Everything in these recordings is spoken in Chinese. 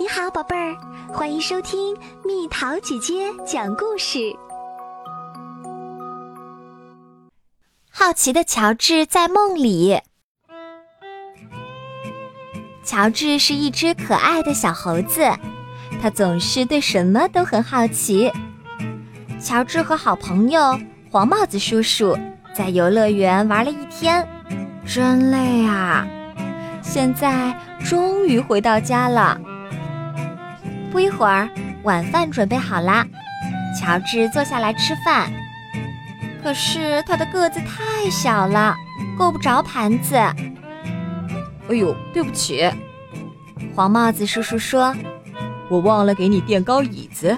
你好，宝贝儿，欢迎收听蜜桃姐姐讲故事。好奇的乔治在梦里。乔治是一只可爱的小猴子，他总是对什么都很好奇。乔治和好朋友黄帽子叔叔在游乐园玩了一天，真累啊！现在终于回到家了。不一会儿，晚饭准备好啦，乔治坐下来吃饭。可是他的个子太小了，够不着盘子。哎呦，对不起，黄帽子叔叔说：“我忘了给你垫高椅子。”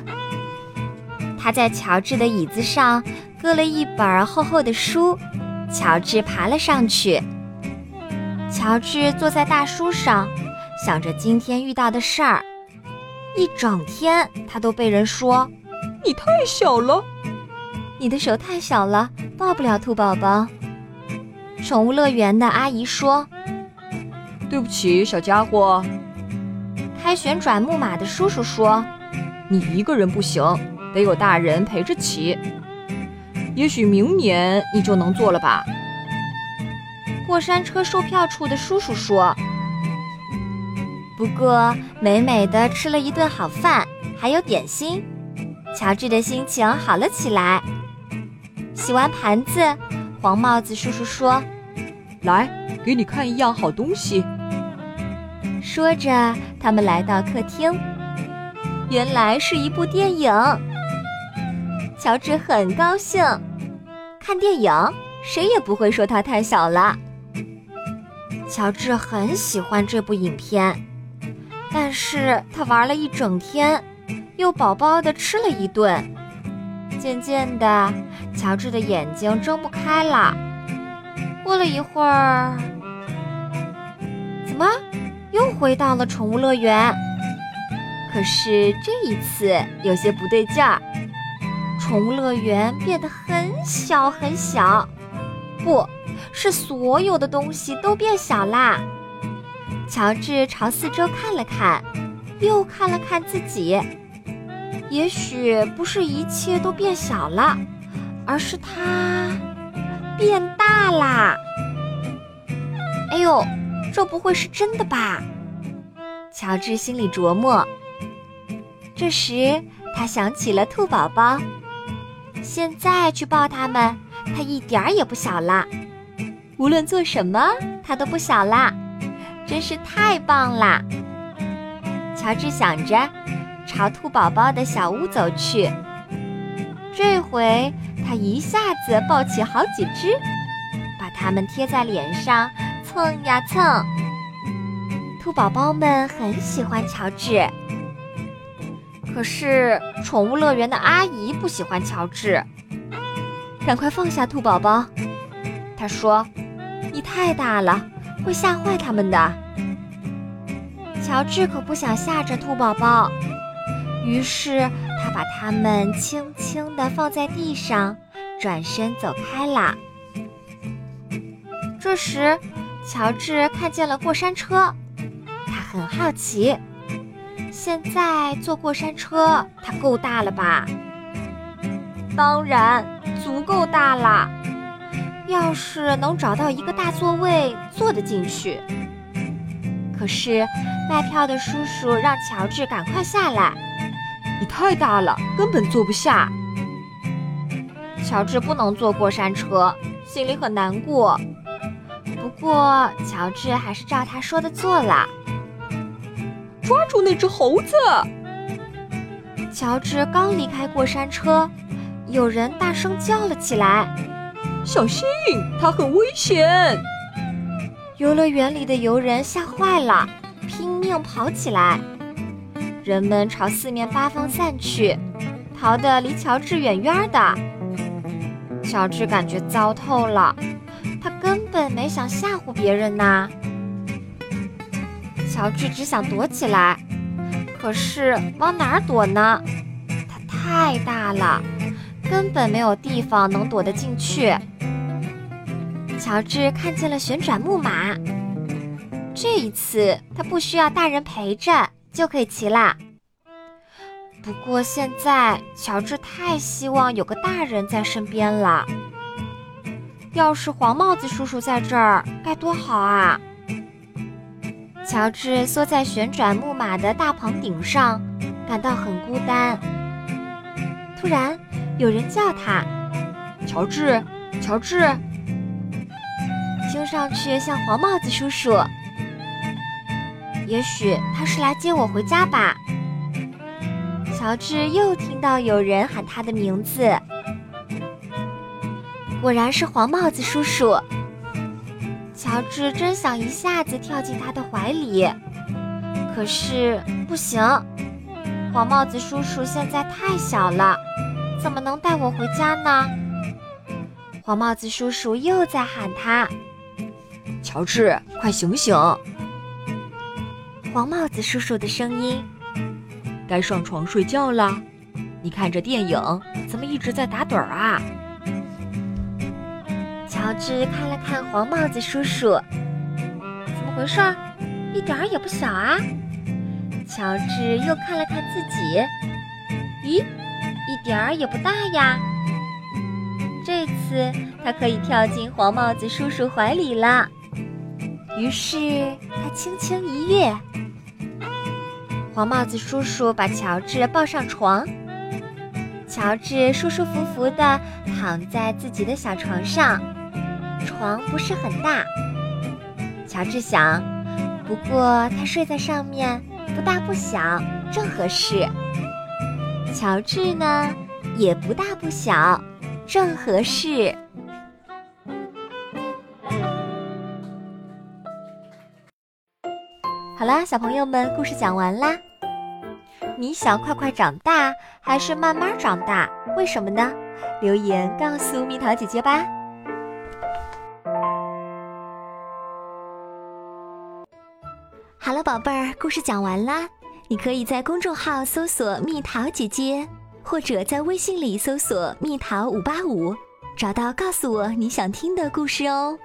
他在乔治的椅子上搁了一本厚厚的书，乔治爬了上去。乔治坐在大书上，想着今天遇到的事儿。一整天，他都被人说：“你太小了，你的手太小了，抱不了兔宝宝。”宠物乐园的阿姨说：“对不起，小家伙。”开旋转木马的叔叔说：“你一个人不行，得有大人陪着骑。也许明年你就能坐了吧。”过山车售票处的叔叔说。不过，美美的吃了一顿好饭，还有点心，乔治的心情好了起来。洗完盘子，黄帽子叔叔说：“来，给你看一样好东西。”说着，他们来到客厅，原来是一部电影。乔治很高兴，看电影谁也不会说他太小了。乔治很喜欢这部影片。但是他玩了一整天，又饱饱的吃了一顿，渐渐的，乔治的眼睛睁不开了。过了一会儿，怎么又回到了宠物乐园？可是这一次有些不对劲儿，宠物乐园变得很小很小，不是所有的东西都变小啦。乔治朝四周看了看，又看了看自己。也许不是一切都变小了，而是他变大啦。哎呦，这不会是真的吧？乔治心里琢磨。这时，他想起了兔宝宝。现在去抱他们，他一点儿也不小了。无论做什么，他都不小啦。真是太棒啦！乔治想着，朝兔宝宝的小屋走去。这回他一下子抱起好几只，把它们贴在脸上蹭呀蹭。兔宝宝们很喜欢乔治，可是宠物乐园的阿姨不喜欢乔治。赶快放下兔宝宝，她说：“你太大了。”会吓坏他们的。乔治可不想吓着兔宝宝，于是他把它们轻轻地放在地上，转身走开了。这时，乔治看见了过山车，他很好奇。现在坐过山车，它够大了吧？当然，足够大了。要是能找到一个大座位，坐得进去。可是卖票的叔叔让乔治赶快下来，你太大了，根本坐不下。乔治不能坐过山车，心里很难过。不过乔治还是照他说的做了。抓住那只猴子！乔治刚离开过山车，有人大声叫了起来。小心，它很危险！游乐园里的游人吓坏了，拼命跑起来。人们朝四面八方散去，逃得离乔治远远的。乔治感觉糟透了，他根本没想吓唬别人呐。乔治只想躲起来，可是往哪儿躲呢？它太大了。根本没有地方能躲得进去。乔治看见了旋转木马，这一次他不需要大人陪着，就可以骑啦。不过现在乔治太希望有个大人在身边了。要是黄帽子叔叔在这儿，该多好啊！乔治缩在旋转木马的大棚顶上，感到很孤单。突然，有人叫他：“乔治，乔治！”听上去像黄帽子叔叔。也许他是来接我回家吧。乔治又听到有人喊他的名字，果然是黄帽子叔叔。乔治真想一下子跳进他的怀里，可是不行，黄帽子叔叔现在太小了，怎么能带我回家呢？黄帽子叔叔又在喊他：“乔治，快醒醒！”黄帽子叔叔的声音：“该上床睡觉了。你看这电影怎么一直在打盹儿啊？”乔治看了看黄帽子叔叔，怎么回事？一点儿也不小啊！乔治又看了看自己，咦，一点儿也不大呀！这次他可以跳进黄帽子叔叔怀里了。于是他轻轻一跃。黄帽子叔叔把乔治抱上床，乔治舒舒服服地躺在自己的小床上。床不是很大，乔治想，不过他睡在上面不大不小，正合适。乔治呢，也不大不小，正合适。好啦，小朋友们，故事讲完啦。你想快快长大，还是慢慢长大？为什么呢？留言告诉蜜桃姐姐吧。好了，宝贝儿，故事讲完啦。你可以在公众号搜索“蜜桃姐姐”，或者在微信里搜索“蜜桃五八五”，找到告诉我你想听的故事哦。